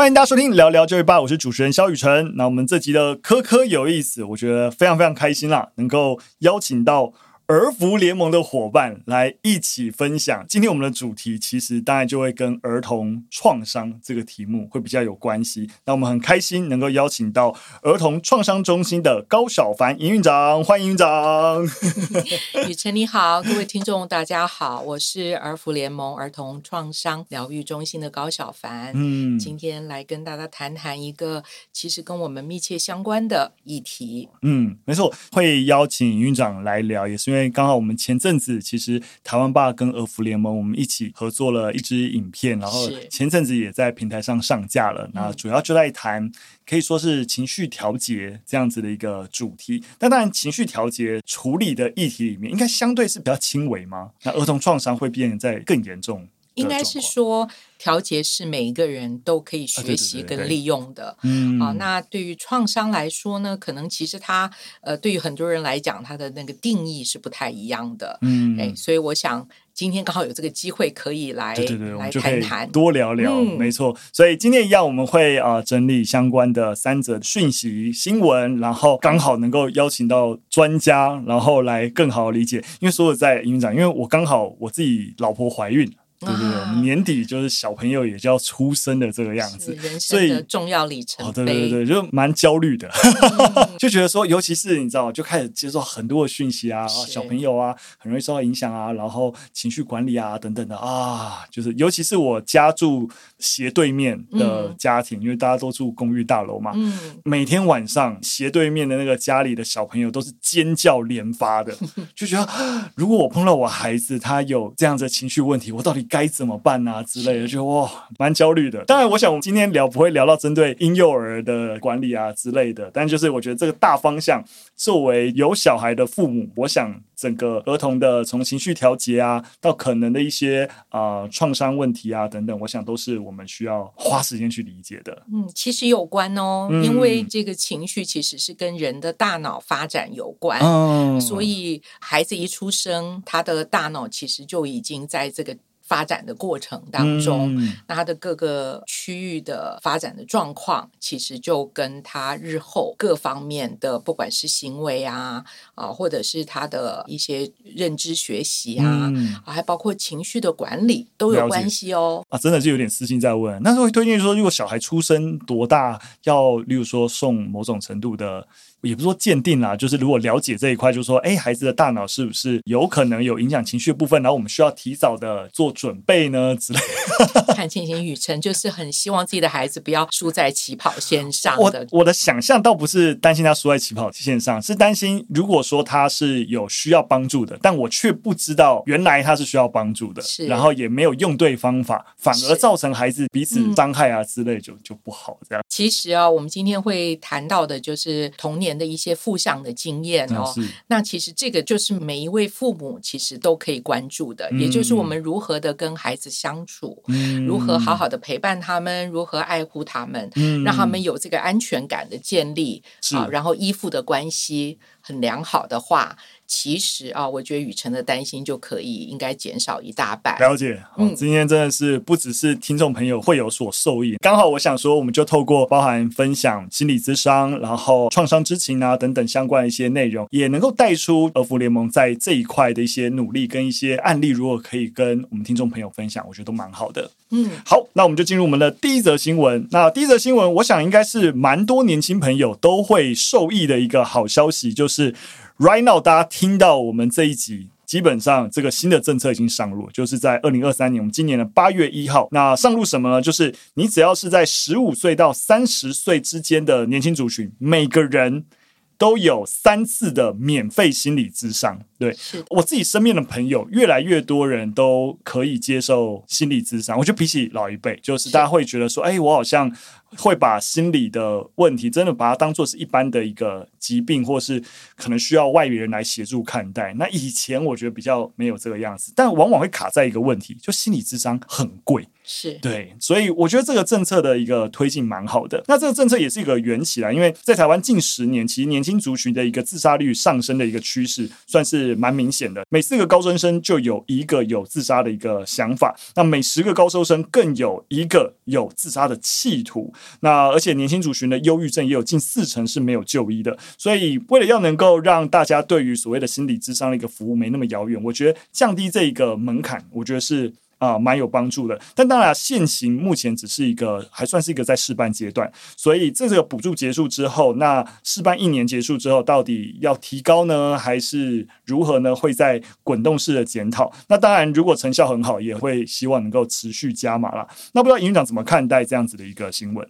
欢迎大家收听聊聊这位吧，我是主持人肖雨辰。那我们这集的科科有意思，我觉得非常非常开心啦，能够邀请到。儿福联盟的伙伴来一起分享。今天我们的主题其实当然就会跟儿童创伤这个题目会比较有关系。那我们很开心能够邀请到儿童创伤中心的高小凡营运长，欢迎营长。雨辰你好，各位听众大家好，我是儿福联盟儿童创伤疗愈中心的高小凡。嗯，今天来跟大家谈谈一个其实跟我们密切相关的议题。嗯，没错，会邀请营运长来聊，也是因为。刚好我们前阵子其实台湾爸跟俄服联盟我们一起合作了一支影片，然后前阵子也在平台上上架了。那主要就在谈可以说是情绪调节这样子的一个主题。但当然，情绪调节处理的议题里面，应该相对是比较轻微吗？那儿童创伤会变得在更严重？应该是说，调节是每一个人都可以学习跟利用的。嗯，啊，那对于创伤来说呢，可能其实它呃，对于很多人来讲，它的那个定义是不太一样的。嗯，哎，所以我想今天刚好有这个机会可以来对对对来谈谈，多聊聊。嗯、没错，所以今天一样我们会啊、呃、整理相关的三则讯息新闻，然后刚好能够邀请到专家，然后来更好理解。因为说我在营运长，因为我刚好我自己老婆怀孕。对对？对，年底就是小朋友也就要出生的这个样子，所以重要里程碑。哦，对对对，就蛮焦虑的，嗯、就觉得说，尤其是你知道，就开始接受很多的讯息啊，小朋友啊，很容易受到影响啊，然后情绪管理啊等等的啊，就是尤其是我家住斜对面的家庭，嗯、因为大家都住公寓大楼嘛，嗯，每天晚上斜对面的那个家里的小朋友都是尖叫连发的，就觉得如果我碰到我孩子，他有这样子的情绪问题，我到底该怎么办啊之类的，就哇，蛮焦虑的。当然，我想我们今天聊不会聊到针对婴幼儿的管理啊之类的，但就是我觉得这个大方向，作为有小孩的父母，我想整个儿童的从情绪调节啊，到可能的一些啊、呃、创伤问题啊等等，我想都是我们需要花时间去理解的。嗯，其实有关哦，嗯、因为这个情绪其实是跟人的大脑发展有关，嗯、所以孩子一出生，他的大脑其实就已经在这个。发展的过程当中，嗯、那他的各个区域的发展的状况，其实就跟他日后各方面的，不管是行为啊啊，或者是他的一些认知学习啊，嗯、还包括情绪的管理都有关系哦。啊，真的就有点私心在问，那时候会推荐说，如果小孩出生多大，要例如说送某种程度的。也不是说鉴定啦，就是如果了解这一块，就是说，哎，孩子的大脑是不是有可能有影响情绪的部分，然后我们需要提早的做准备呢？之类的。看情形，雨辰就是很希望自己的孩子不要输在起跑线上的。我我的想象倒不是担心他输在起跑线上，是担心如果说他是有需要帮助的，但我却不知道原来他是需要帮助的，是然后也没有用对方法，反而造成孩子彼此伤害啊之类就，就、嗯、就不好这样。其实啊，我们今天会谈到的就是童年的一些负向的经验哦，那，其实这个就是每一位父母其实都可以关注的，嗯、也就是我们如何的跟孩子相处，嗯、如何好好的陪伴他们，如何爱护他们，嗯、让他们。有这个安全感的建立是。啊，然后依附的关系很良好的话。其实啊，我觉得雨辰的担心就可以应该减少一大半。了解，嗯，今天真的是不只是听众朋友会有所受益，刚好我想说，我们就透过包含分享心理咨商，然后创伤知情啊等等相关的一些内容，也能够带出儿福联盟在这一块的一些努力跟一些案例，如果可以跟我们听众朋友分享，我觉得都蛮好的。嗯，好，那我们就进入我们的第一则新闻。那第一则新闻，我想应该是蛮多年轻朋友都会受益的一个好消息，就是。Right now，大家听到我们这一集，基本上这个新的政策已经上路，就是在二零二三年，我们今年的八月一号。那上路什么呢？就是你只要是在十五岁到三十岁之间的年轻族群，每个人都有三次的免费心理咨商。对，是我自己身边的朋友，越来越多人都可以接受心理咨商。我觉得比起老一辈，就是大家会觉得说，哎，我好像。会把心理的问题真的把它当做是一般的一个疾病，或是可能需要外人来协助看待。那以前我觉得比较没有这个样子，但往往会卡在一个问题，就心理智商很贵，是对，所以我觉得这个政策的一个推进蛮好的。那这个政策也是一个缘起来，因为在台湾近十年，其实年轻族群的一个自杀率上升的一个趋势算是是蛮明显的，每四个高中生就有一个有自杀的一个想法，那每十个高中生更有一个有自杀的企图。那而且年轻族群的忧郁症也有近四成是没有就医的。所以为了要能够让大家对于所谓的心理咨商的一个服务没那么遥远，我觉得降低这一个门槛，我觉得是。啊，蛮有帮助的，但当然，现行目前只是一个，还算是一个在试办阶段，所以这个补助结束之后，那试办一年结束之后，到底要提高呢，还是如何呢？会在滚动式的检讨。那当然，如果成效很好，也会希望能够持续加码啦。那不知道营运长怎么看待这样子的一个新闻？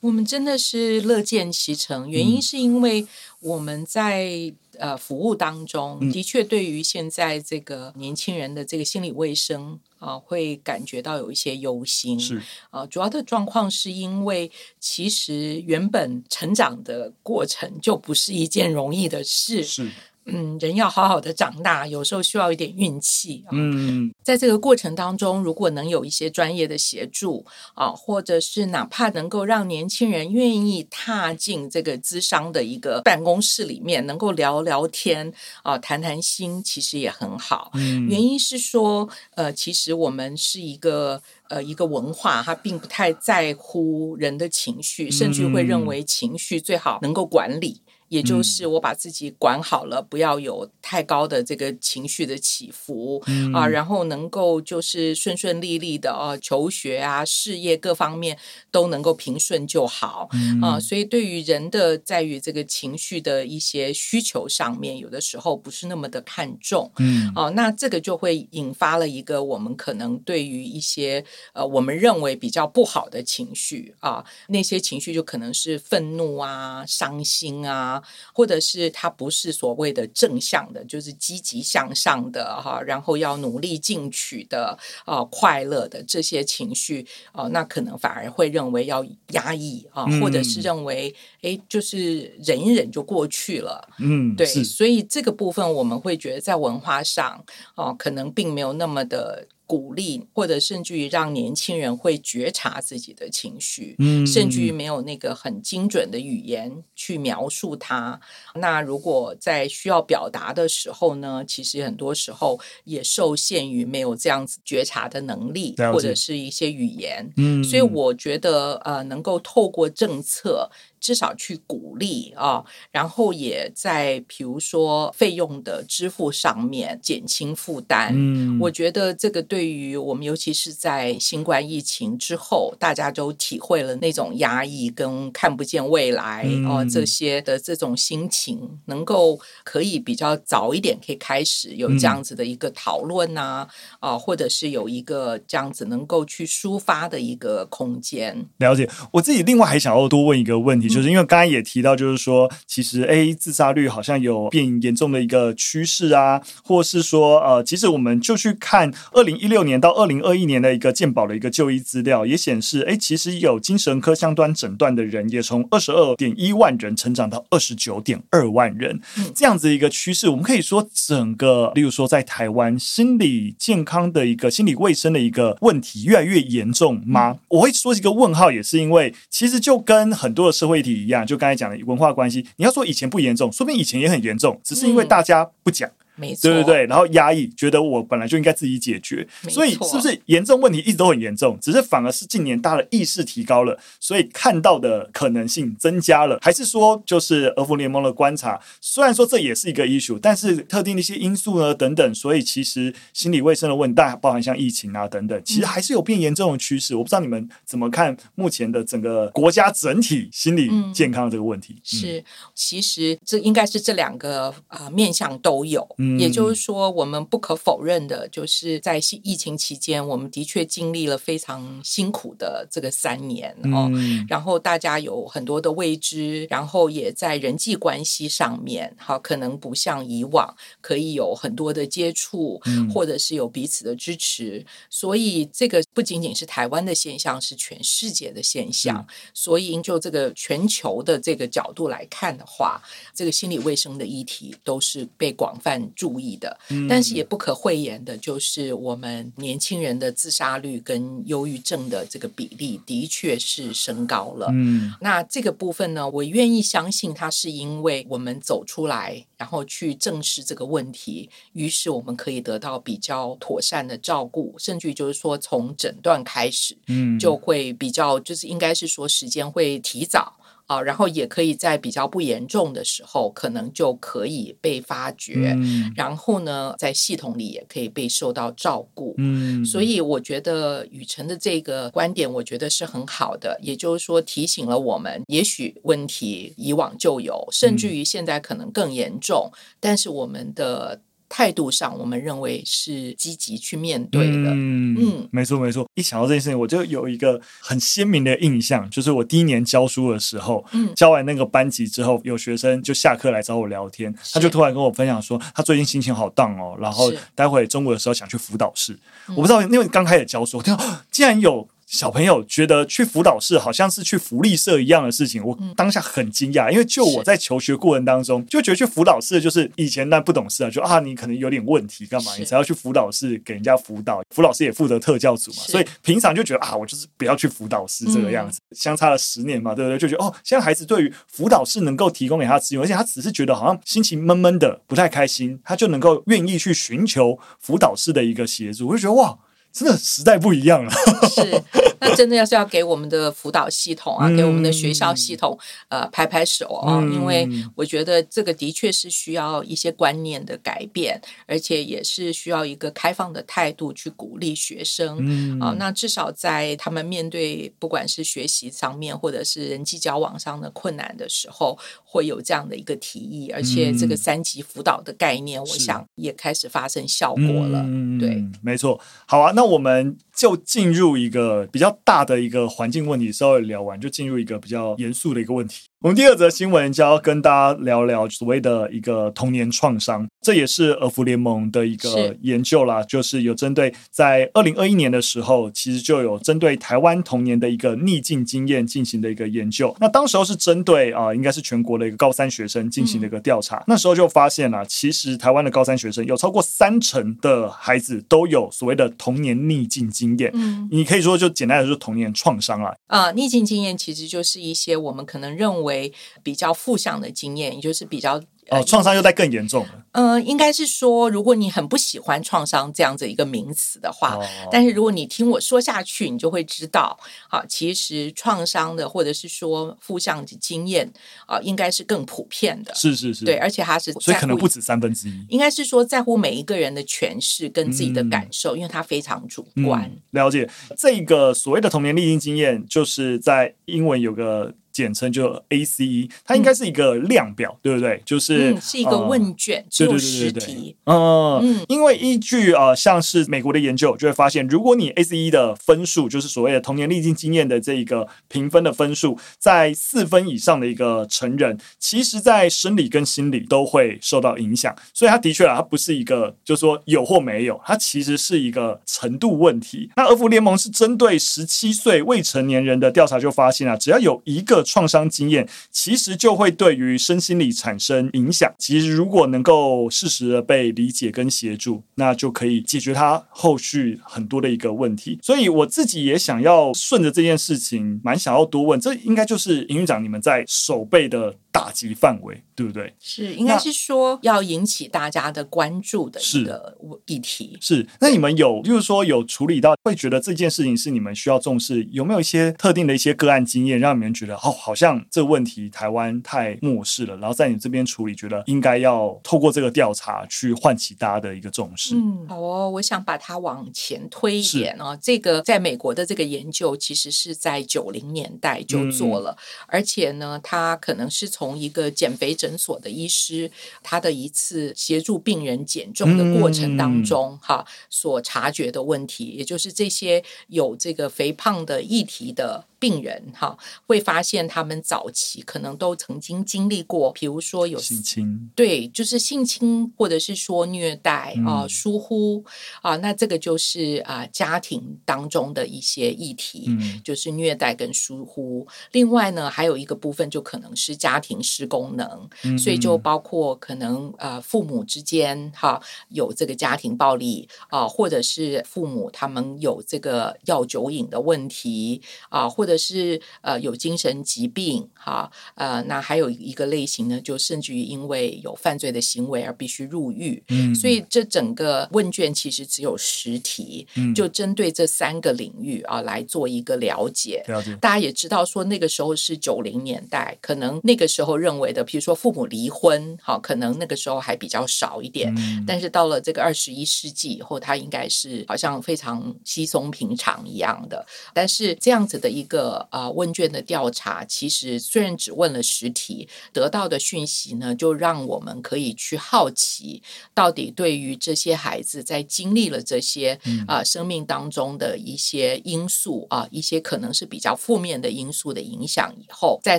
我们真的是乐见其成，原因是因为我们在。呃，服务当中的确对于现在这个年轻人的这个心理卫生啊、呃，会感觉到有一些忧心。是啊、呃，主要的状况是因为其实原本成长的过程就不是一件容易的事。是。嗯，人要好好的长大，有时候需要一点运气。嗯，在这个过程当中，如果能有一些专业的协助啊，或者是哪怕能够让年轻人愿意踏进这个资商的一个办公室里面，能够聊聊天啊，谈谈心，其实也很好。嗯，原因是说，呃，其实我们是一个呃一个文化，它并不太在乎人的情绪，甚至会认为情绪最好能够管理。也就是我把自己管好了，不要有太高的这个情绪的起伏、嗯、啊，然后能够就是顺顺利利的啊，求学啊、事业各方面都能够平顺就好、嗯、啊。所以对于人的在于这个情绪的一些需求上面，有的时候不是那么的看重。嗯，啊，那这个就会引发了一个我们可能对于一些呃我们认为比较不好的情绪啊，那些情绪就可能是愤怒啊、伤心啊。或者是他不是所谓的正向的，就是积极向上的哈，然后要努力进取的啊，快乐的这些情绪啊，那可能反而会认为要压抑啊，或者是认为哎，就是忍一忍就过去了。嗯，对，所以这个部分我们会觉得在文化上哦，可能并没有那么的。鼓励，或者甚至于让年轻人会觉察自己的情绪，嗯，甚至于没有那个很精准的语言去描述它。那如果在需要表达的时候呢，其实很多时候也受限于没有这样子觉察的能力，或者是一些语言。嗯，所以我觉得呃，能够透过政策。至少去鼓励啊，然后也在比如说费用的支付上面减轻负担。嗯，我觉得这个对于我们，尤其是在新冠疫情之后，大家都体会了那种压抑跟看不见未来啊这些的这种心情，能够可以比较早一点可以开始有这样子的一个讨论啊，啊，或者是有一个这样子能够去抒发的一个空间。了解，我自己另外还想要多问一个问题。就是因为刚刚也提到，就是说，其实 A 自杀率好像有变严重的一个趋势啊，或是说，呃，其实我们就去看二零一六年到二零二一年的一个健保的一个就医资料，也显示，哎，其实有精神科相关诊断的人也从二十二点一万人成长到二十九点二万人，这样子一个趋势，我们可以说，整个，例如说，在台湾心理健康的一个心理卫生的一个问题越来越严重吗？我会说一个问号，也是因为其实就跟很多的社会。体一样，就刚才讲的文化关系。你要说以前不严重，说不定以前也很严重，只是因为大家不讲。嗯没错，对对对，然后压抑，觉得我本来就应该自己解决，所以是不是严重问题一直都很严重，只是反而是近年大家的意识提高了，所以看到的可能性增加了，还是说就是俄服联盟的观察，虽然说这也是一个 issue，但是特定的一些因素呢等等，所以其实心理卫生的问题，包含像疫情啊等等，其实还是有变严重的趋势。我不知道你们怎么看目前的整个国家整体心理健康的这个问题？嗯、是，其实这应该是这两个啊、呃、面向都有。也就是说，我们不可否认的，就是在疫情期间，我们的确经历了非常辛苦的这个三年哦。然后大家有很多的未知，然后也在人际关系上面，好，可能不像以往可以有很多的接触，或者是有彼此的支持。所以这个不仅仅是台湾的现象，是全世界的现象。所以就这个全球的这个角度来看的话，这个心理卫生的议题都是被广泛。注意的。嗯、但是也不可讳言的，就是我们年轻人的自杀率跟忧郁症的这个比例的确是升高了。嗯，那这个部分呢，我愿意相信它是因为我们走出来，然后去正视这个问题，于是我们可以得到比较妥善的照顾，甚至于就是说从诊断开始，嗯，就会比较就是应该是说时间会提早。啊，然后也可以在比较不严重的时候，可能就可以被发觉，嗯、然后呢，在系统里也可以被受到照顾。嗯，所以我觉得雨辰的这个观点，我觉得是很好的。也就是说，提醒了我们，也许问题以往就有，甚至于现在可能更严重，嗯、但是我们的。态度上，我们认为是积极去面对的。嗯嗯，没错没错。一想到这件事情，我就有一个很鲜明的印象，就是我第一年教书的时候，嗯，教完那个班级之后，有学生就下课来找我聊天，他就突然跟我分享说，他最近心情好 down 哦，然后待会中午的时候想去辅导室。我不知道，因为刚开始教书，我听到竟然有。小朋友觉得去辅导室好像是去福利社一样的事情，我当下很惊讶，因为就我在求学过程当中就觉得去辅导室就是以前那不懂事啊，就啊你可能有点问题干嘛，你才要去辅导室给人家辅导，辅导师也负责特教组嘛，所以平常就觉得啊我就是不要去辅导室这个样子，相差了十年嘛，对不对？就觉得哦，现在孩子对于辅导室能够提供给他资源，而且他只是觉得好像心情闷闷的不太开心，他就能够愿意去寻求辅导室的一个协助，我就觉得哇。真的时代不一样了，是，那真的要是要给我们的辅导系统啊，嗯、给我们的学校系统呃拍拍手啊，嗯、因为我觉得这个的确是需要一些观念的改变，而且也是需要一个开放的态度去鼓励学生、嗯、啊。那至少在他们面对不管是学习上面或者是人际交往上的困难的时候，会有这样的一个提议，而且这个三级辅导的概念，我想也开始发生效果了。嗯、对，没错。好啊，那。那我们就进入一个比较大的一个环境问题，稍微聊完，就进入一个比较严肃的一个问题。我们第二则新闻就要跟大家聊聊所谓的一个童年创伤，这也是儿福联盟的一个研究啦，是就是有针对在二零二一年的时候，其实就有针对台湾童年的一个逆境经验进行的一个研究。那当时候是针对啊、呃，应该是全国的一个高三学生进行的一个调查。嗯、那时候就发现了，其实台湾的高三学生有超过三成的孩子都有所谓的童年逆境经验。嗯，你可以说就简单的说童年创伤啦。啊，逆境经验其实就是一些我们可能认。为比较负向的经验，也就是比较。哦，创伤又在更严重了。嗯、呃，应该是说，如果你很不喜欢“创伤”这样子一个名词的话，哦、但是如果你听我说下去，你就会知道，啊，其实创伤的或者是说负向的经验啊，应该是更普遍的。是是是，对，而且它是所以可能不止三分之一。应该是说，在乎每一个人的诠释跟自己的感受，嗯、因为它非常主观。嗯、了解这个所谓的童年逆境经验，就是在英文有个。简称就 ACE，它应该是一个量表，嗯、对不对？就是、嗯、是一个问卷，只有十题。嗯嗯，因为依据呃，像是美国的研究，就会发现，如果你 ACE 的分数，就是所谓的童年历经经验的这一个评分的分数，在四分以上的一个成人，其实在生理跟心理都会受到影响。所以它的确啊，它不是一个，就是说有或没有，它其实是一个程度问题。那儿福联盟是针对十七岁未成年人的调查就发现啊，只要有一个创伤经验其实就会对于身心理产生影响。其实如果能够适时的被理解跟协助，那就可以解决他后续很多的一个问题。所以我自己也想要顺着这件事情，蛮想要多问。这应该就是营运长你们在守备的打击范围，对不对？是，应该是说要引起大家的关注的一个议题。是，是，那你们有，就是说有处理到，会觉得这件事情是你们需要重视？有没有一些特定的一些个案经验，让你们觉得哦，好像这个问题台湾太漠视了，然后在你这边处理，觉得应该要透过这个调查去唤起大家的一个重视。嗯，好哦，我想把它往前推一点哦。这个在美国的这个研究，其实是在九零年代就做了，嗯、而且呢，它可能是从从一个减肥诊所的医师，他的一次协助病人减重的过程当中，哈、嗯，所察觉的问题，也就是这些有这个肥胖的议题的病人哈，会发现他们早期可能都曾经经历过，比如说有性侵，对，就是性侵或者是说虐待啊、呃、疏忽啊，那这个就是啊家庭当中的一些议题，嗯、就是虐待跟疏忽。另外呢，还有一个部分就可能是家庭失功能，嗯、所以就包括可能呃父母之间哈有这个家庭暴力啊，或者是父母他们有这个药酒瘾的问题啊，或者是呃有精神疾病哈呃，那还有一个类型呢，就甚至于因为有犯罪的行为而必须入狱。嗯，所以这整个问卷其实只有十题，嗯、就针对这三个领域啊来做一个了解。了解，大家也知道说那个时候是九零年代，可能那个时候认为的，比如说父母离婚，好，可能那个时候还比较少一点。嗯、但是到了这个二十一世纪以后，它应该是好像非常稀松平常一样的。但是这样子的一个啊、呃、问卷的调查，其实虽然只问了十题，得到的讯息呢，就让我们可以去好奇，到底对于这些孩子在经历了这些啊、呃、生命当中的一些因素啊、呃，一些可能是比较负面的因素的影响以后，在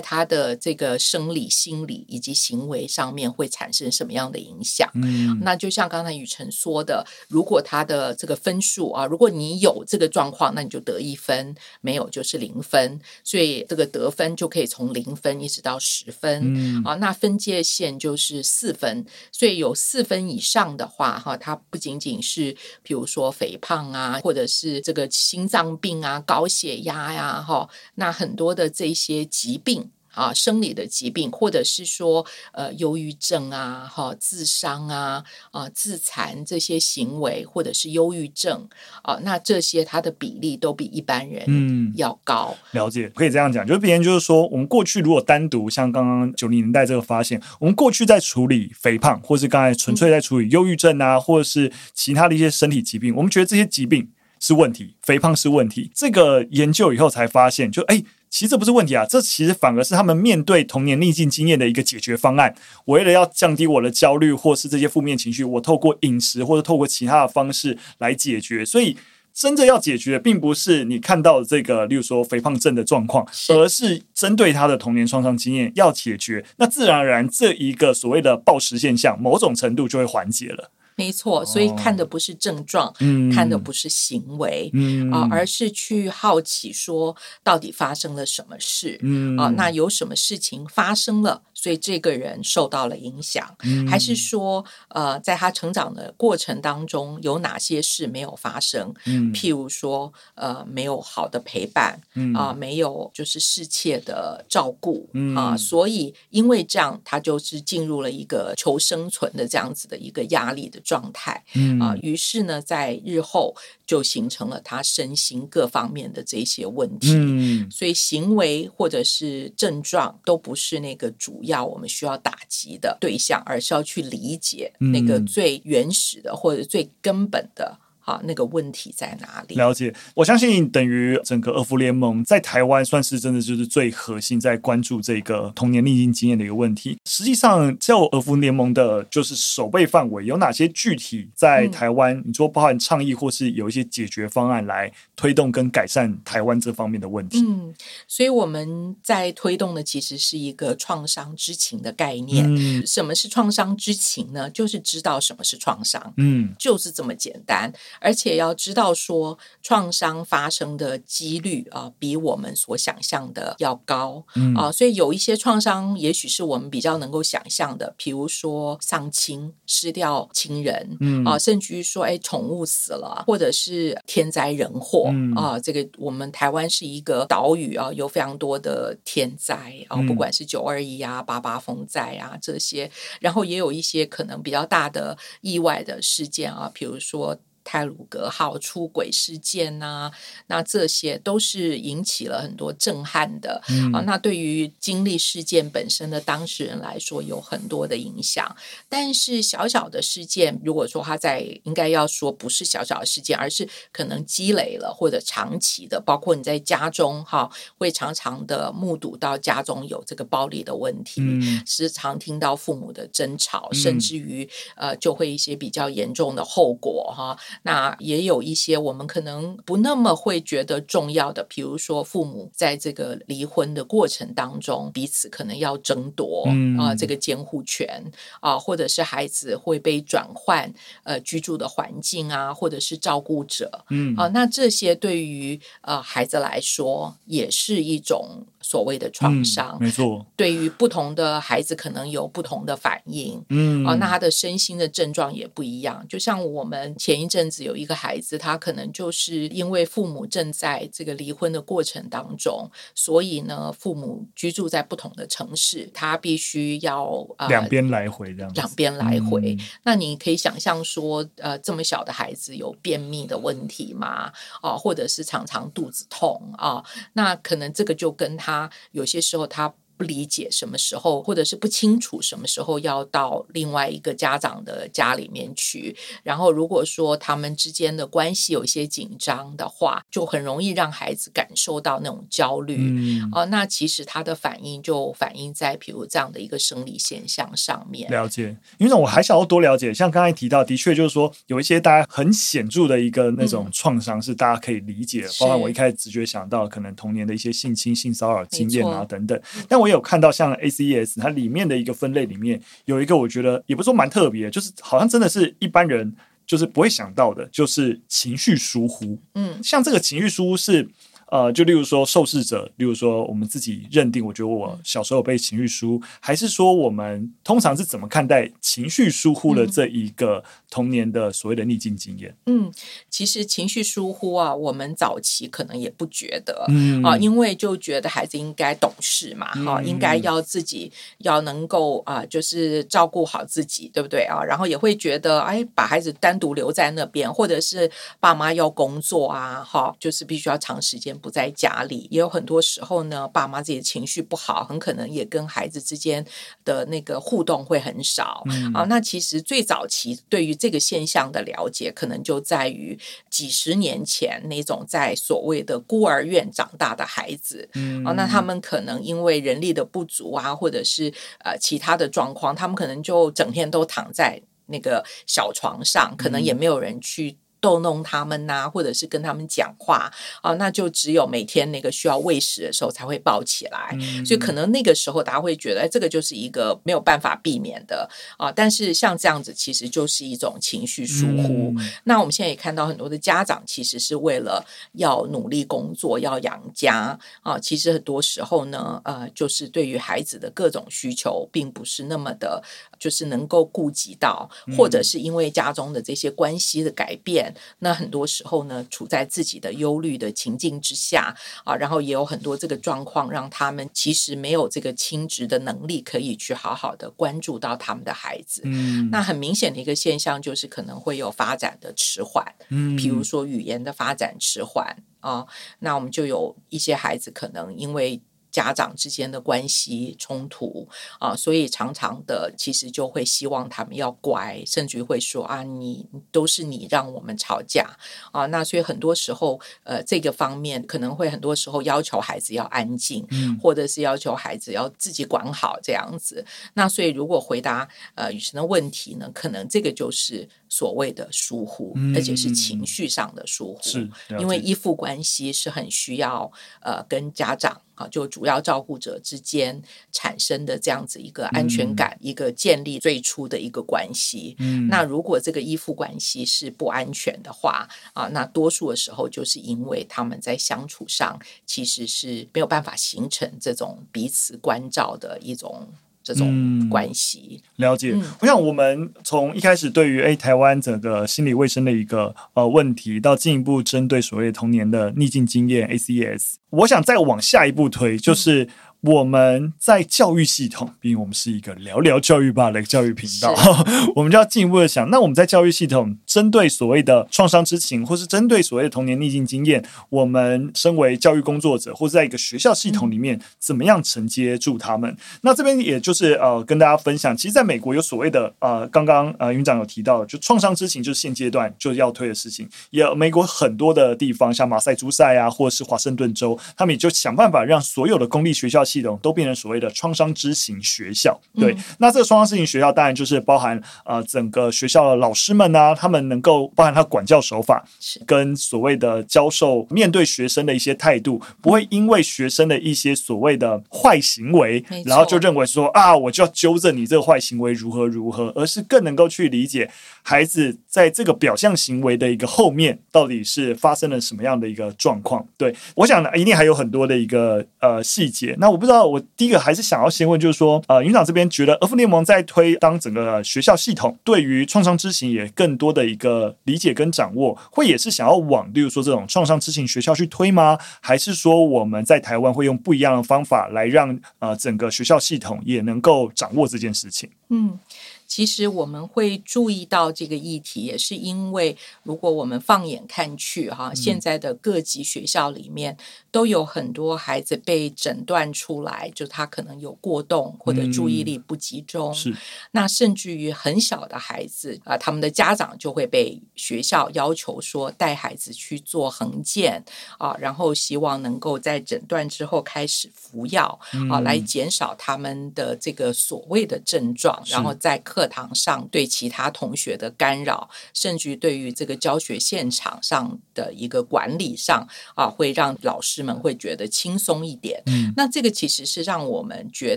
他的这个生理、心理以及行为上面会产生什么样的影响？嗯，那就像刚才雨辰说的，如果他的这个分数啊，如果你有这个状况，那你就得一分，没有就是零分，所以这个得分就可以从零分一直到十分。嗯，啊，那分界线就是四分，所以有四分以上的话，哈，它不仅仅是比如说肥胖啊，或者是这个心脏病啊、高血压呀，哈，那很多的这些疾病。啊，生理的疾病，或者是说，呃，忧郁症啊，哈，自伤啊，啊，自残这些行为，或者是忧郁症啊，那这些它的比例都比一般人嗯要高。嗯。了解，可以这样讲，就是别人就是说，我们过去如果单独像刚刚九零年代这个发现，我们过去在处理肥胖，或是刚才纯粹在处理忧郁症啊，嗯、或者是其他的一些身体疾病，我们觉得这些疾病是问题，肥胖是问题。这个研究以后才发现，就哎。其实这不是问题啊，这其实反而是他们面对童年逆境经验的一个解决方案。我为了要降低我的焦虑或是这些负面情绪，我透过饮食或者透过其他的方式来解决。所以，真正要解决的并不是你看到的这个，例如说肥胖症的状况，而是针对他的童年创伤经验要解决。那自然而然，这一个所谓的暴食现象，某种程度就会缓解了。没错，所以看的不是症状，看的不是行为，嗯、啊，而是去好奇说到底发生了什么事，嗯、啊，那有什么事情发生了，所以这个人受到了影响，嗯、还是说，呃，在他成长的过程当中有哪些事没有发生？嗯、譬如说，呃，没有好的陪伴，嗯、啊，没有就是适切的照顾，嗯、啊，所以因为这样，他就是进入了一个求生存的这样子的一个压力的。状态，嗯。啊，于是呢，在日后就形成了他身心各方面的这些问题，嗯，所以行为或者是症状都不是那个主要我们需要打击的对象，而是要去理解那个最原始的或者最根本的。好，那个问题在哪里？了解，我相信等于整个儿福联盟在台湾算是真的就是最核心，在关注这个童年逆境经验的一个问题。实际上，就儿福联盟的就是守备范围有哪些具体在台湾？嗯、你说包含倡议或是有一些解决方案来推动跟改善台湾这方面的问题？嗯，所以我们在推动的其实是一个创伤知情的概念。嗯、什么是创伤知情呢？就是知道什么是创伤。嗯，就是这么简单。而且要知道说，创伤发生的几率啊，比我们所想象的要高，嗯、啊，所以有一些创伤，也许是我们比较能够想象的，比如说丧亲、失掉亲人，嗯、啊，甚至于说，哎，宠物死了，或者是天灾人祸，嗯、啊，这个我们台湾是一个岛屿啊，有非常多的天灾啊，不管是九二一啊、八八风灾啊这些，然后也有一些可能比较大的意外的事件啊，比如说。太鲁格号出轨事件呐、啊，那这些都是引起了很多震撼的、嗯、啊。那对于经历事件本身的当事人来说，有很多的影响。但是小小的事件，如果说他在应该要说不是小小的事件，而是可能积累了或者长期的，包括你在家中哈，会常常的目睹到家中有这个暴力的问题，嗯、时常听到父母的争吵，甚至于呃就会一些比较严重的后果哈。那也有一些我们可能不那么会觉得重要的，比如说父母在这个离婚的过程当中，彼此可能要争夺、嗯、啊这个监护权啊，或者是孩子会被转换呃居住的环境啊，或者是照顾者，嗯啊，那这些对于呃孩子来说也是一种。所谓的创伤，嗯，没错。对于不同的孩子，可能有不同的反应。嗯，啊，那他的身心的症状也不一样。就像我们前一阵子有一个孩子，他可能就是因为父母正在这个离婚的过程当中，所以呢，父母居住在不同的城市，他必须要呃两边来回这样，两边来回。嗯，那你可以想象说，呃，这么小的孩子有便秘的问题吗？啊，或者是常常肚子痛啊？那可能这个就跟。他有些时候，他。不理解什么时候，或者是不清楚什么时候要到另外一个家长的家里面去。然后，如果说他们之间的关系有些紧张的话，就很容易让孩子感受到那种焦虑。嗯，哦，那其实他的反应就反映在比如这样的一个生理现象上面。了解，因为我还想要多了解，像刚才提到，的确就是说有一些大家很显著的一个那种创伤是大家可以理解，嗯，包括我一开始直觉想到可能童年的一些性侵、性骚扰经验啊等等，但我有看到像 ACEs，它里面的一个分类里面有一个，我觉得也不是说蛮特别，就是好像真的是一般人就是不会想到的，就是情绪疏忽。嗯，像这个情绪疏忽是。呃，就例如说受试者，例如说我们自己认定，我觉得我小时候被情绪疏，还是说我们通常是怎么看待情绪疏忽的这一个童年的所谓的逆境经验？嗯，其实情绪疏忽啊，我们早期可能也不觉得，嗯啊，因为就觉得孩子应该懂事嘛，哈、嗯，应该要自己要能够啊，就是照顾好自己，对不对啊？然后也会觉得，哎，把孩子单独留在那边，或者是爸妈要工作啊，哈，就是必须要长时间。不在家里，也有很多时候呢，爸妈自己的情绪不好，很可能也跟孩子之间的那个互动会很少。嗯、啊，那其实最早期对于这个现象的了解，可能就在于几十年前那种在所谓的孤儿院长大的孩子。嗯，啊，那他们可能因为人力的不足啊，或者是呃其他的状况，他们可能就整天都躺在那个小床上，可能也没有人去。逗弄他们呐、啊，或者是跟他们讲话啊，那就只有每天那个需要喂食的时候才会抱起来，嗯、所以可能那个时候大家会觉得，哎，这个就是一个没有办法避免的啊。但是像这样子，其实就是一种情绪疏忽。嗯、那我们现在也看到很多的家长，其实是为了要努力工作，要养家啊。其实很多时候呢，呃，就是对于孩子的各种需求，并不是那么的，就是能够顾及到，或者是因为家中的这些关系的改变。那很多时候呢，处在自己的忧虑的情境之下啊，然后也有很多这个状况，让他们其实没有这个亲职的能力，可以去好好的关注到他们的孩子。嗯，那很明显的一个现象就是可能会有发展的迟缓，嗯，比如说语言的发展迟缓啊，那我们就有一些孩子可能因为。家长之间的关系冲突啊，所以常常的其实就会希望他们要乖，甚至于会说啊，你都是你让我们吵架啊。那所以很多时候，呃，这个方面可能会很多时候要求孩子要安静，嗯，或者是要求孩子要自己管好这样子。那所以如果回答呃雨辰的问题呢，可能这个就是所谓的疏忽，嗯，而且是情绪上的疏忽，是因为依附关系是很需要呃跟家长。啊，就主要照顾者之间产生的这样子一个安全感，嗯、一个建立最初的一个关系。嗯，那如果这个依附关系是不安全的话，啊，那多数的时候就是因为他们在相处上其实是没有办法形成这种彼此关照的一种。这种关系、嗯、了解，嗯、我想我们从一开始对于诶台湾整个心理卫生的一个呃问题，到进一步针对所谓童年的逆境经验 ACEs，我想再往下一步推，就是。嗯我们在教育系统，毕竟我们是一个聊聊教育吧的教育频道，我们就要进一步的想，那我们在教育系统针对所谓的创伤之情，或是针对所谓的童年逆境经验，我们身为教育工作者，或是在一个学校系统里面，怎么样承接住他们？那这边也就是呃，跟大家分享，其实在美国有所谓的呃，刚刚呃，云长有提到，就创伤之情就是现阶段就要推的事情，也美国很多的地方，像马赛诸塞啊，或者是华盛顿州，他们也就想办法让所有的公立学校。系统都变成所谓的创伤知情学校。对，嗯、那这个创伤知情学校当然就是包含呃整个学校的老师们呢、啊，他们能够包含他管教手法，跟所谓的教授面对学生的一些态度，不会因为学生的一些所谓的坏行为，然后就认为说啊，我就要纠正你这个坏行为如何如何，而是更能够去理解孩子在这个表象行为的一个后面到底是发生了什么样的一个状况。对，我想呢，一定还有很多的一个呃细节。那我不知道，我第一个还是想要先问，就是说，呃，云长这边觉得儿福联盟在推当整个学校系统对于创伤知情也更多的一个理解跟掌握，会也是想要往，例如说这种创伤知情学校去推吗？还是说我们在台湾会用不一样的方法来让呃整个学校系统也能够掌握这件事情？嗯。其实我们会注意到这个议题，也是因为如果我们放眼看去，哈，现在的各级学校里面都有很多孩子被诊断出来，就他可能有过动或者注意力不集中。嗯、是，那甚至于很小的孩子啊，他们的家长就会被学校要求说带孩子去做横健啊，然后希望能够在诊断之后开始服药啊，来减少他们的这个所谓的症状，然后在课。课堂上对其他同学的干扰，甚至于对于这个教学现场上的一个管理上啊，会让老师们会觉得轻松一点。嗯，那这个其实是让我们觉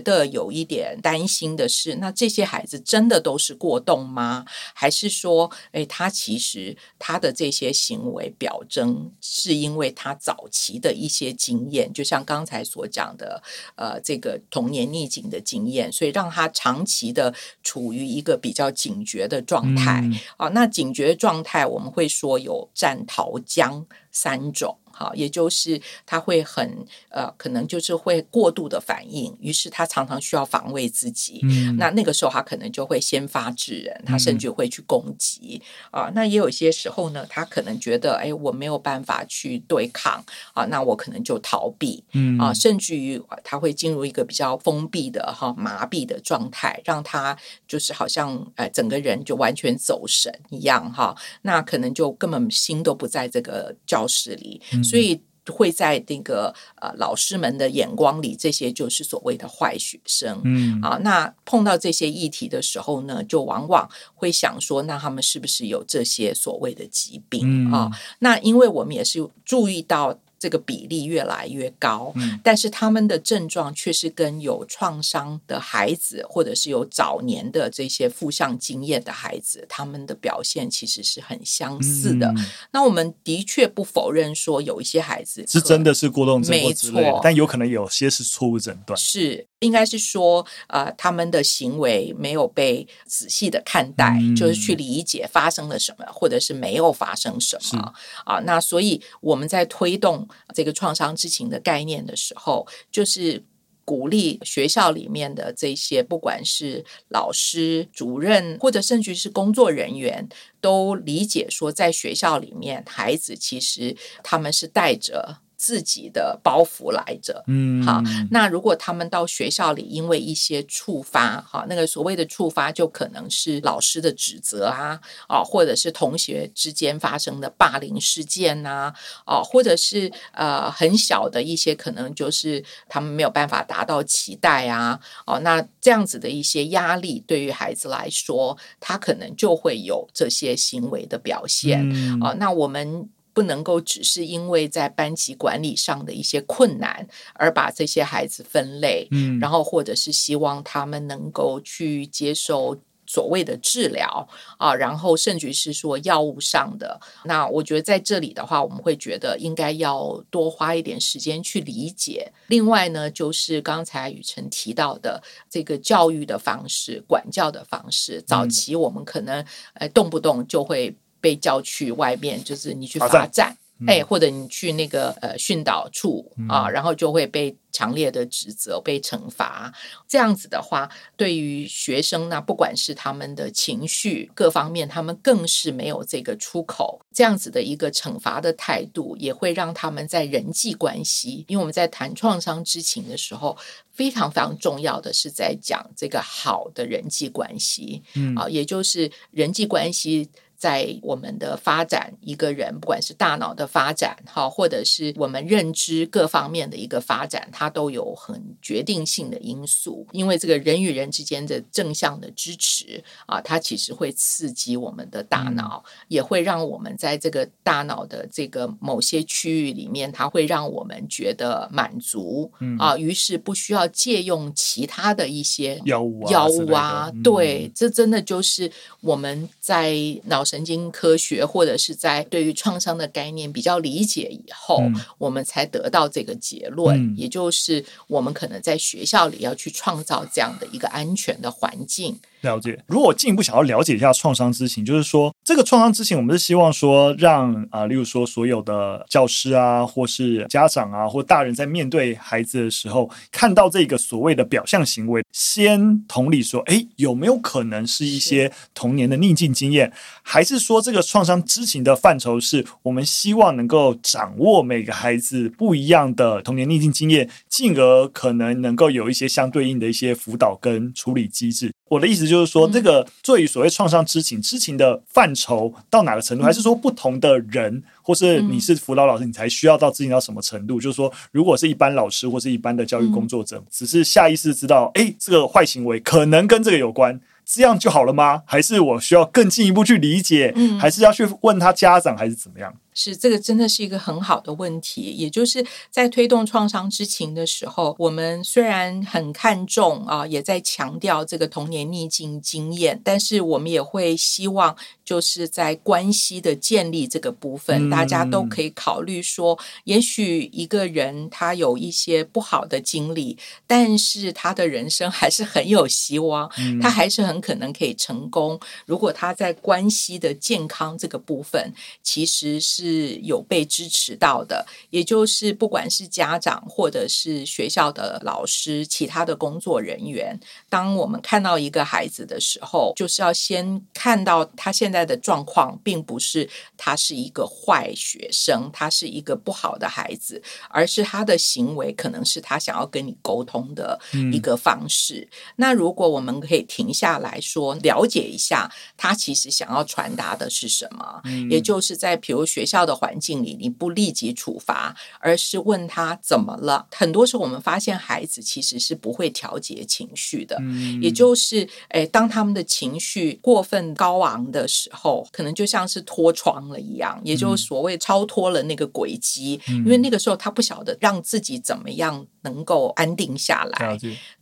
得有一点担心的是，那这些孩子真的都是过动吗？还是说，诶，他其实他的这些行为表征是因为他早期的一些经验，就像刚才所讲的，呃，这个童年逆境的经验，所以让他长期的处于。一个比较警觉的状态、嗯、啊，那警觉的状态，我们会说有战、逃、僵三种。好，也就是他会很呃，可能就是会过度的反应，于是他常常需要防卫自己。嗯，那那个时候他可能就会先发制人，他甚至会去攻击、嗯、啊。那也有些时候呢，他可能觉得，哎，我没有办法去对抗啊，那我可能就逃避。嗯啊，甚至于他会进入一个比较封闭的哈、啊、麻痹的状态，让他就是好像呃整个人就完全走神一样哈、啊。那可能就根本心都不在这个教室里。嗯所以会在那个呃老师们的眼光里，这些就是所谓的坏学生。嗯啊，那碰到这些议题的时候呢，就往往会想说，那他们是不是有这些所谓的疾病、嗯、啊？那因为我们也是注意到。这个比例越来越高，嗯，但是他们的症状却是跟有创伤的孩子，或者是有早年的这些负向经验的孩子，他们的表现其实是很相似的。嗯，那我们的确不否认说有一些孩子是真的是过动症，没错，但有可能有些是错误诊断，是。应该是说，呃，他们的行为没有被仔细的看待，嗯，就是去理解发生了什么，或者是没有发生什么啊。那所以我们在推动这个创伤知情的概念的时候，就是鼓励学校里面的这些，不管是老师、主任，或者甚至是工作人员，都理解说，在学校里面，孩子其实他们是带着。自己的包袱来着，嗯，好，那如果他们到学校里，因为一些触发，哈，那个所谓的触发，就可能是老师的指责啊，啊，或者是同学之间发生的霸凌事件呐，啊，或者是呃很小的一些，可能就是他们没有办法达到期待啊，哦，那这样子的一些压力，对于孩子来说，他可能就会有这些行为的表现，嗯，啊，那我们。不能够只是因为在班级管理上的一些困难而把这些孩子分类，嗯，然后或者是希望他们能够去接受所谓的治疗啊，然后甚至是说药物上的。那我觉得在这里的话，我们会觉得应该要多花一点时间去理解。另外呢，就是刚才雨辰提到的这个教育的方式、管教的方式，早期我们可能呃动不动就会。被叫去外面，就是你去罚站，哎、嗯，或者你去那个呃训导处啊，嗯、然后就会被强烈的指责、被惩罚。这样子的话，对于学生呢，不管是他们的情绪各方面，他们更是没有这个出口。这样子的一个惩罚的态度，也会让他们在人际关系，因为我们在谈创伤知情的时候，非常非常重要的是在讲这个好的人际关系，嗯啊，也就是人际关系。在我们的发展，一个人不管是大脑的发展，哈，或者是我们认知各方面的一个发展，它都有很决定性的因素。因为这个人与人之间的正向的支持啊，它其实会刺激我们的大脑，也会让我们在这个大脑的这个某些区域里面，它会让我们觉得满足啊，于是不需要借用其他的一些药物啊，药物啊，对，这真的就是我们在脑神经科学或者是在对于创伤的概念比较理解以后，嗯、我们才得到这个结论，嗯、也就是我们可能在学校里要去创造这样的一个安全的环境。了解。如果我进一步想要了解一下创伤知情，就是说这个创伤知情，我们是希望说让啊、呃，例如说所有的教师啊，或是家长啊，或大人在面对孩子的时候，看到这个所谓的表象行为，先同理说，哎，有没有可能是一些童年的逆境经验，还是说这个创伤知情的范畴是我们希望能够掌握每个孩子不一样的童年逆境经验，进而可能能够有一些相对应的一些辅导跟处理机制。我的意思就是说，这个对于所谓创伤知情，知情的范畴到哪个程度，还是说不同的人，或是你是辅导老师，你才需要到自己到什么程度？就是说，如果是一般老师或是一般的教育工作者，只是下意识知道，哎，这个坏行为可能跟这个有关，这样就好了吗？还是我需要更进一步去理解？还是要去问他家长，还是怎么样？是，这个真的是一个很好的问题，也就是在推动创伤知情的时候，我们虽然很看重啊，也在强调这个童年逆境经验，但是我们也会希望，就是在关系的建立这个部分，嗯、大家都可以考虑说，也许一个人他有一些不好的经历，但是他的人生还是很有希望，嗯、他还是很可能可以成功。如果他在关系的健康这个部分，其实是。是有被支持到的，也就是不管是家长或者是学校的老师、其他的工作人员，当我们看到一个孩子的时候，就是要先看到他现在的状况，并不是他是一个坏学生，他是一个不好的孩子，而是他的行为可能是他想要跟你沟通的一个方式。嗯、那如果我们可以停下来说，了解一下他其实想要传达的是什么，嗯、也就是在比如学校。的环境里，你不立即处罚，而是问他怎么了。很多时候，我们发现孩子其实是不会调节情绪的，嗯、也就是，诶，当他们的情绪过分高昂的时候，可能就像是脱窗了一样，也就是所谓超脱了那个轨迹，嗯、因为那个时候他不晓得让自己怎么样能够安定下来。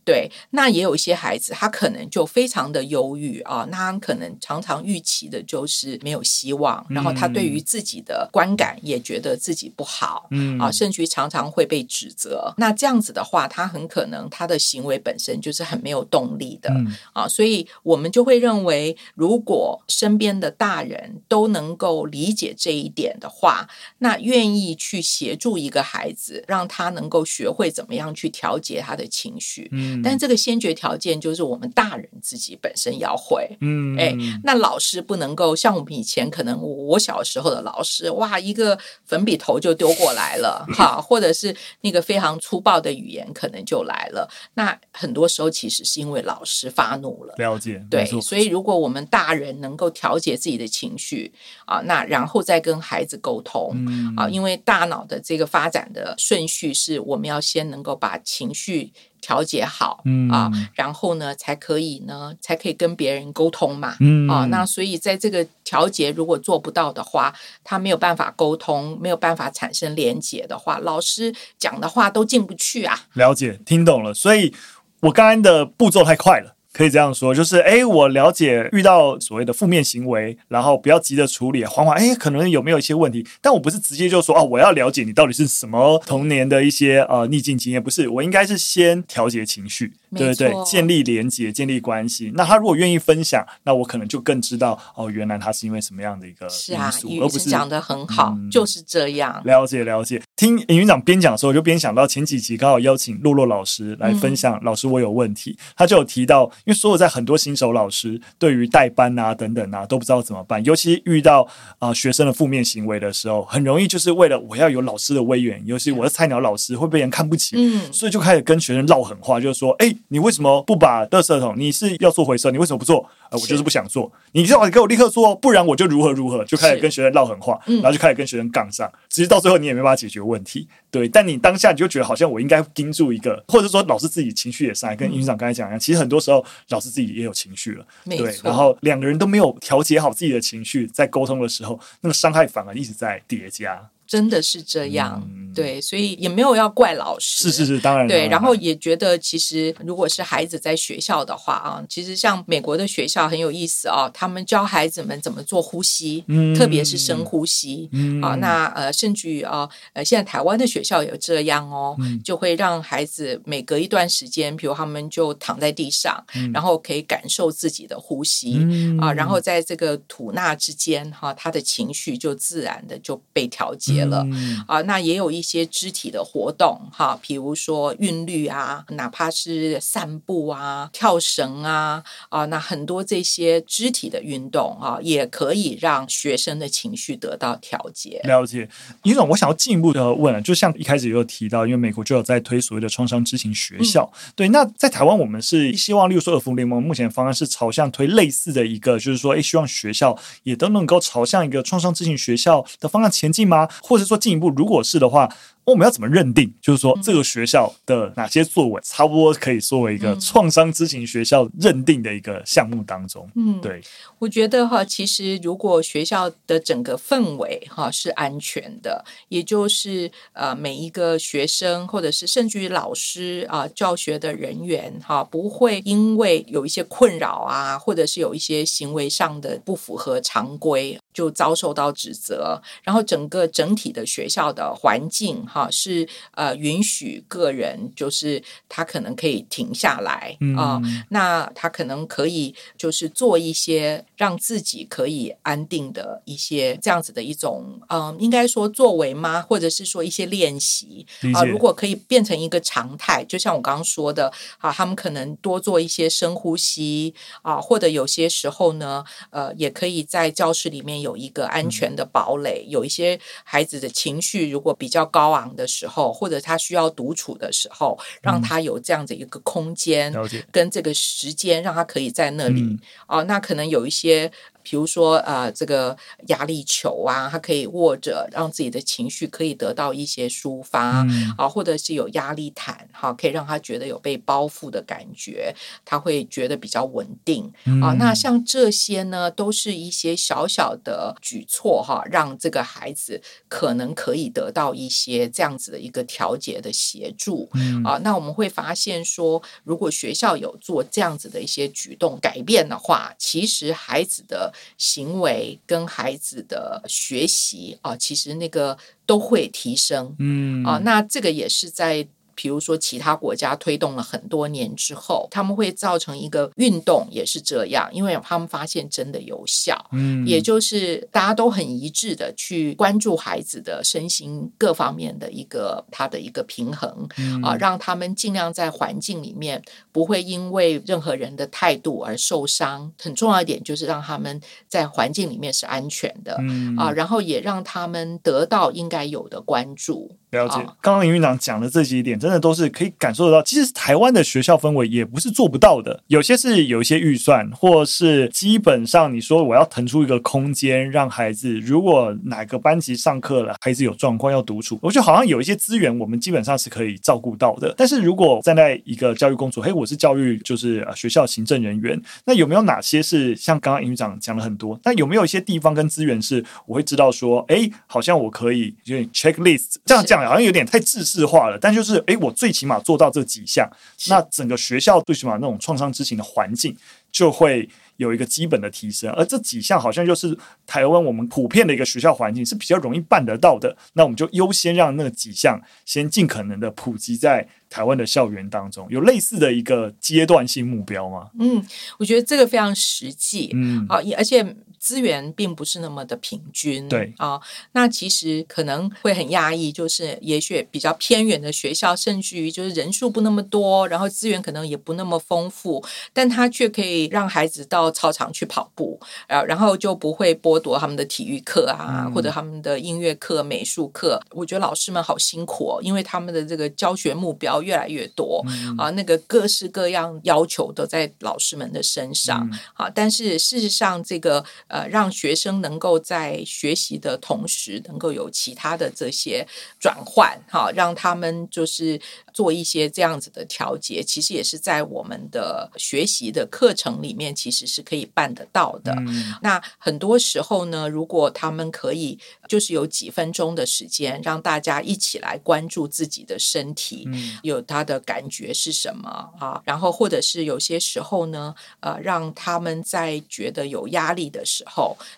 对，那也有一些孩子，他可能就非常的忧郁啊，那他可能常常预期的就是没有希望，然后他对于自己的观感也觉得自己不好，嗯啊，甚至于常常会被指责。那这样子的话，他很可能他的行为本身就是很没有动力的，嗯、啊，所以我们就会认为，如果身边的大人都能够理解这一点的话，那愿意去协助一个孩子，让他能够学会怎么样去调节他的情绪，嗯。但这个先决条件就是我们大人自己本身要会，嗯，哎，那老师不能够像我们以前可能我小时候的老师，哇，一个粉笔头就丢过来了，哈，或者是那个非常粗暴的语言可能就来了。那很多时候其实是因为老师发怒了，了解，对，所以如果我们大人能够调节自己的情绪啊，那然后再跟孩子沟通啊，因为大脑的这个发展的顺序是我们要先能够把情绪。调节好，嗯啊，然后呢，才可以呢，才可以跟别人沟通嘛，嗯啊，那所以在这个调节如果做不到的话，他没有办法沟通，没有办法产生连结的话，老师讲的话都进不去啊。了解，听懂了，所以我刚刚的步骤太快了。可以这样说，就是哎，我了解遇到所谓的负面行为，然后不要急着处理，缓缓，哎，可能有没有一些问题？但我不是直接就说哦，我要了解你到底是什么童年的一些呃逆境经验，不是，我应该是先调节情绪，对对对，建立连接，建立关系。那他如果愿意分享，那我可能就更知道哦，原来他是因为什么样的一个因素，是啊，而不是讲的很好，嗯、就是这样。了解了解。听尹院长边讲的时候，我就边想到前几集刚好邀请洛洛老师来分享，老师我有问题，嗯、他就有提到，因为所有在很多新手老师对于代班啊等等啊都不知道怎么办，尤其遇到啊、呃、学生的负面行为的时候，很容易就是为了我要有老师的威严，尤其我是菜鸟老师会被人看不起，嗯，所以就开始跟学生唠狠话，就是说，哎，你为什么不把垃圾桶？你是要做回收，你为什么不做？呃，我就是不想做，你最好给我立刻做，不然我就如何如何，就开始跟学生唠狠话，然后就开始跟学生杠上，其实到最后你也没办法解决问题，对。但你当下你就觉得好像我应该盯住一个，或者说老师自己情绪也上来，跟营长刚才讲一样，其实很多时候老师自己也有情绪了，对。然后两个人都没有调节好自己的情绪，在沟通的时候，那个伤害反而一直在叠加。真的是这样，嗯、对，所以也没有要怪老师，是是是，当然对。然后也觉得，其实如果是孩子在学校的话啊，其实像美国的学校很有意思啊，他们教孩子们怎么做呼吸，嗯、特别是深呼吸、嗯、啊。那呃，甚至于啊，呃，现在台湾的学校有这样哦，嗯、就会让孩子每隔一段时间，比如他们就躺在地上，嗯、然后可以感受自己的呼吸、嗯、啊，然后在这个吐纳之间哈、啊，他的情绪就自然的就被调节。了、嗯、啊，那也有一些肢体的活动哈，比如说韵律啊，哪怕是散步啊、跳绳啊啊，那很多这些肢体的运动啊，也可以让学生的情绪得到调节。了解，尹总，我想要进一步的问，就像一开始也有提到，因为美国就有在推所谓的创伤知情学校，嗯、对，那在台湾我们是希望，例如说儿福联盟目前方案是朝向推类似的一个，就是说，哎，希望学校也都能够朝向一个创伤知情学校的方向前进吗？或者说进一步，如果是的话。我们要怎么认定？就是说，这个学校的哪些作为，差不多可以作为一个创伤知情学校认定的一个项目当中。嗯，对，我觉得哈，其实如果学校的整个氛围哈是安全的，也就是呃每一个学生或者是甚至于老师啊教学的人员哈不会因为有一些困扰啊，或者是有一些行为上的不符合常规就遭受到指责，然后整个整体的学校的环境。啊，是呃，允许个人，就是他可能可以停下来啊，嗯、那他可能可以就是做一些让自己可以安定的一些这样子的一种，嗯，应该说作为吗？或者是说一些练习啊，如果可以变成一个常态，就像我刚刚说的啊，他们可能多做一些深呼吸啊，或者有些时候呢，呃，也可以在教室里面有一个安全的堡垒，嗯、有一些孩子的情绪如果比较高昂。的时候，或者他需要独处的时候，让他有这样的一个空间，跟这个时间，让他可以在那里。哦，那可能有一些。比如说，呃，这个压力球啊，他可以握着，让自己的情绪可以得到一些抒发，嗯、啊，或者是有压力毯，哈、啊，可以让他觉得有被包覆的感觉，他会觉得比较稳定，嗯、啊。那像这些呢，都是一些小小的举措，哈、啊，让这个孩子可能可以得到一些这样子的一个调节的协助，嗯、啊。那我们会发现说，如果学校有做这样子的一些举动改变的话，其实孩子的。行为跟孩子的学习啊，其实那个都会提升，嗯啊，那这个也是在。比如说，其他国家推动了很多年之后，他们会造成一个运动，也是这样，因为他们发现真的有效。嗯，也就是大家都很一致的去关注孩子的身心各方面的一个他的一个平衡，嗯，啊，让他们尽量在环境里面不会因为任何人的态度而受伤。很重要一点就是让他们在环境里面是安全的，嗯，啊，然后也让他们得到应该有的关注。了解，刚刚营运长讲的这几点，真的都是可以感受得到。其实台湾的学校氛围也不是做不到的，有些是有一些预算，或是基本上你说我要腾出一个空间，让孩子如果哪个班级上课了，孩子有状况要独处，我觉得好像有一些资源，我们基本上是可以照顾到的。但是如果站在一个教育工作，嘿，我是教育就是学校行政人员，那有没有哪些是像刚刚营运长讲了很多？那有没有一些地方跟资源是我会知道说，哎，好像我可以有点 checklist 这样讲。好像有点太制式化了，但就是哎，我最起码做到这几项，那整个学校最起码那种创伤知情的环境就会有一个基本的提升。而这几项好像就是台湾我们普遍的一个学校环境是比较容易办得到的，那我们就优先让那几项先尽可能的普及在台湾的校园当中，有类似的一个阶段性目标吗？嗯，我觉得这个非常实际，嗯，啊，而且。资源并不是那么的平均。对啊，那其实可能会很压抑，就是也许比较偏远的学校，甚至于就是人数不那么多，然后资源可能也不那么丰富，但他却可以让孩子到操场去跑步，啊，然后就不会剥夺他们的体育课啊，嗯、或者他们的音乐课、美术课。我觉得老师们好辛苦哦，因为他们的这个教学目标越来越多、嗯、啊，那个各式各样要求都在老师们的身上、嗯、啊。但是事实上，这个呃，让学生能够在学习的同时，能够有其他的这些转换，哈、啊，让他们就是做一些这样子的调节，其实也是在我们的学习的课程里面，其实是可以办得到的。嗯、那很多时候呢，如果他们可以，就是有几分钟的时间，让大家一起来关注自己的身体，嗯、有他的感觉是什么啊？然后或者是有些时候呢，呃，让他们在觉得有压力的时候，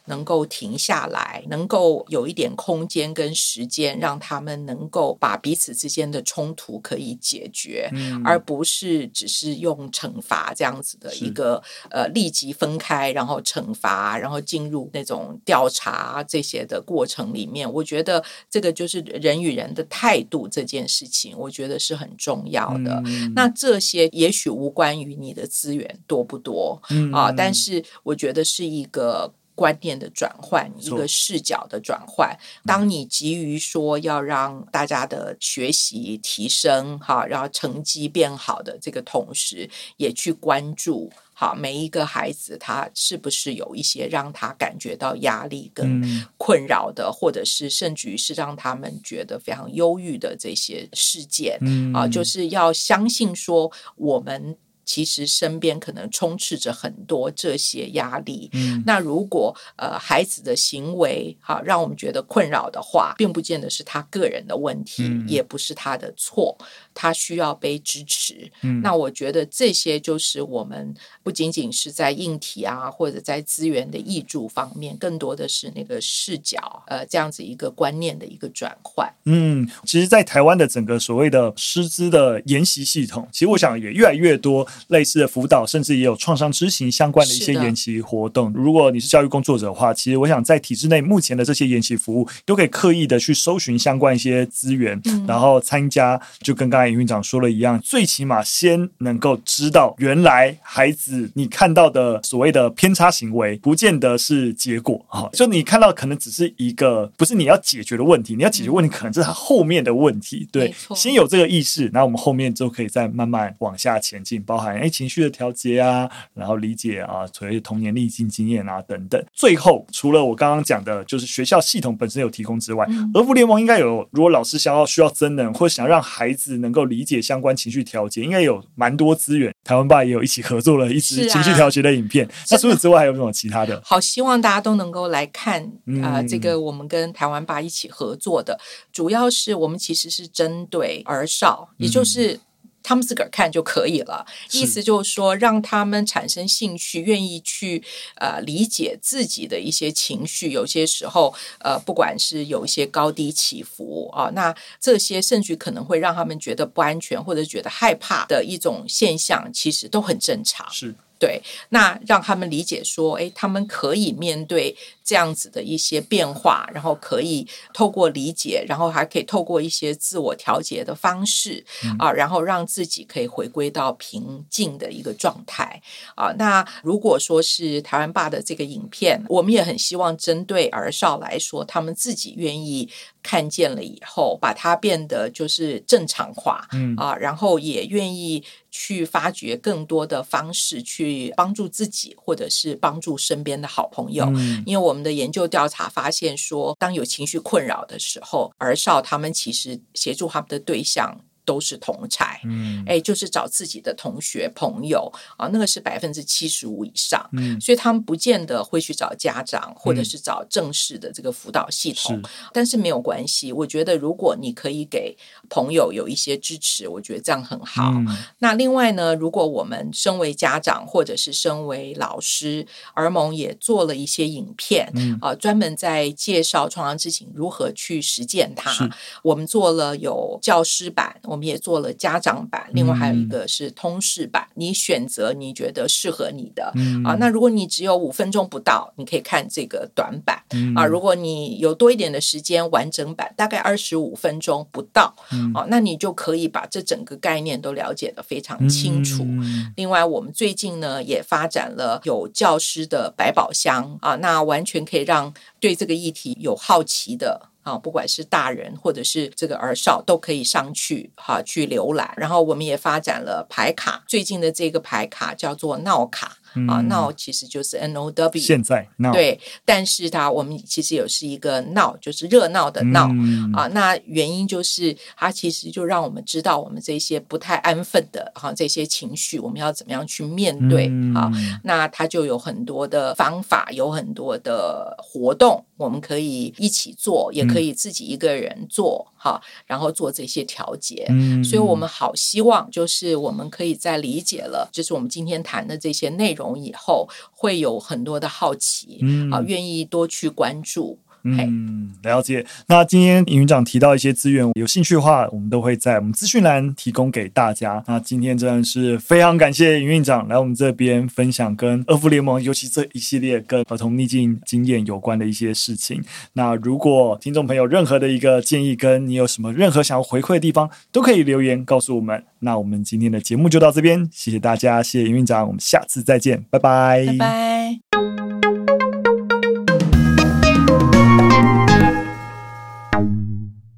能够停下来，能够有一点空间跟时间，让他们能够把彼此之间的冲突可以解决，嗯、而不是只是用惩罚这样子的一个呃立即分开，然后惩罚，然后进入那种调查这些的过程里面。我觉得这个就是人与人的态度这件事情，我觉得是很重要的。嗯、那这些也许无关于你的资源多不多、嗯、啊，但是我觉得是一个。观念的转换，一个视角的转换。当你急于说要让大家的学习提升，哈，然后成绩变好的这个同时，也去关注，好，每一个孩子他是不是有一些让他感觉到压力跟困扰的，嗯、或者是甚至于是让他们觉得非常忧郁的这些事件，嗯、啊，就是要相信说我们。其实身边可能充斥着很多这些压力。嗯，那如果呃孩子的行为哈让我们觉得困扰的话，并不见得是他个人的问题，嗯、也不是他的错。他需要被支持，嗯，那我觉得这些就是我们不仅仅是在硬体啊，或者在资源的挹注方面，更多的是那个视角，呃，这样子一个观念的一个转换。嗯，其实，在台湾的整个所谓的师资的研习系统，其实我想也越来越多类似的辅导，甚至也有创伤知情相关的一些研习活动。如果你是教育工作者的话，其实我想在体制内目前的这些研习服务，都可以刻意的去搜寻相关一些资源，嗯、然后参加，就跟刚才。营运长说了一样，最起码先能够知道，原来孩子你看到的所谓的偏差行为，不见得是结果啊。就你看到可能只是一个，不是你要解决的问题，你要解决问题可能是他后面的问题。对，先有这个意识，然后我们后面就可以再慢慢往下前进，包含哎情绪的调节啊，然后理解啊，所谓童年历尽经验啊等等。最后，除了我刚刚讲的，就是学校系统本身有提供之外，儿福联盟应该有，如果老师想要需要增能，或者想让孩子能够。理解相关情绪调节，应该有蛮多资源。台湾爸也有一起合作了一支情绪调节的影片。啊、那除此之外，还有没有其他的？好，希望大家都能够来看啊、这个我们跟台湾爸一起合作的，主要是我们其实是针对儿少，也就是。嗯他们自个儿看就可以了，意思就是说，让他们产生兴趣，愿意去呃理解自己的一些情绪。有些时候，呃，不管是有一些高低起伏啊，那这些甚至可能会让他们觉得不安全或者觉得害怕的一种现象，其实都很正常。是。对，那让他们理解说，哎，他们可以面对这样子的一些变化，然后可以透过理解，然后还可以透过一些自我调节的方式、嗯、啊，然后让自己可以回归到平静的一个状态啊。那如果说是台湾爸的这个影片，我们也很希望针对儿少来说，他们自己愿意看见了以后，把它变得就是正常化，嗯啊，然后也愿意。去发掘更多的方式，去帮助自己，或者是帮助身边的好朋友。嗯，因为我们的研究调查发现说，当有情绪困扰的时候，儿少他们其实协助他们的对象。都是同才，嗯，哎，就是找自己的同学朋友啊，那个是百分之七十五以上，嗯，所以他们不见得会去找家长或者是找正式的这个辅导系统，嗯，但是没有关系。我觉得如果你可以给朋友有一些支持，我觉得这样很好。嗯，那另外呢，如果我们身为家长或者是身为老师，儿盟也做了一些影片，嗯，啊，专门在介绍创伤之情如何去实践它。我们做了有教师版，我。们也做了家长版，另外还有一个是通识版，嗯、你选择你觉得适合你的、嗯、啊。那如果你只有五分钟不到，你可以看这个短版、嗯、啊。如果你有多一点的时间，完整版大概二十五分钟不到、嗯、啊，那你就可以把这整个概念都了解得非常清楚。嗯、另外，我们最近呢也发展了有教师的百宝箱啊，那完全可以让对这个议题有好奇的。啊，不管是大人或者是这个儿少，都可以上去哈去浏览。然后我们也发展了牌卡，最近的这个牌卡叫做闹卡。啊，闹其实就是 N O W，现在闹对，但是它我们其实也是一个闹，就是热闹的闹、嗯、啊。那原因就是它其实就让我们知道我们这些不太安分的哈、啊、这些情绪，我们要怎么样去面对、嗯、啊？那它就有很多的方法，有很多的活动，我们可以一起做，也可以自己一个人做哈、然后做这些调节。嗯，所以我们好希望就是我们可以在理解了，就是我们今天谈的这些内容。容以后会有很多的好奇，嗯、啊，愿意多去关注。嗯，了解。那今天营运长提到一些资源，有兴趣的话，我们都会在我们资讯栏提供给大家。那今天真的是非常感谢营运长来我们这边分享跟二福联盟，尤其这一系列跟儿童逆境经验有关的一些事情。那如果听众朋友任何的一个建议，跟你有什么任何想要回馈的地方，都可以留言告诉我们。那我们今天的节目就到这边，谢谢大家，谢谢营运长，我们下次再见，拜拜，拜拜。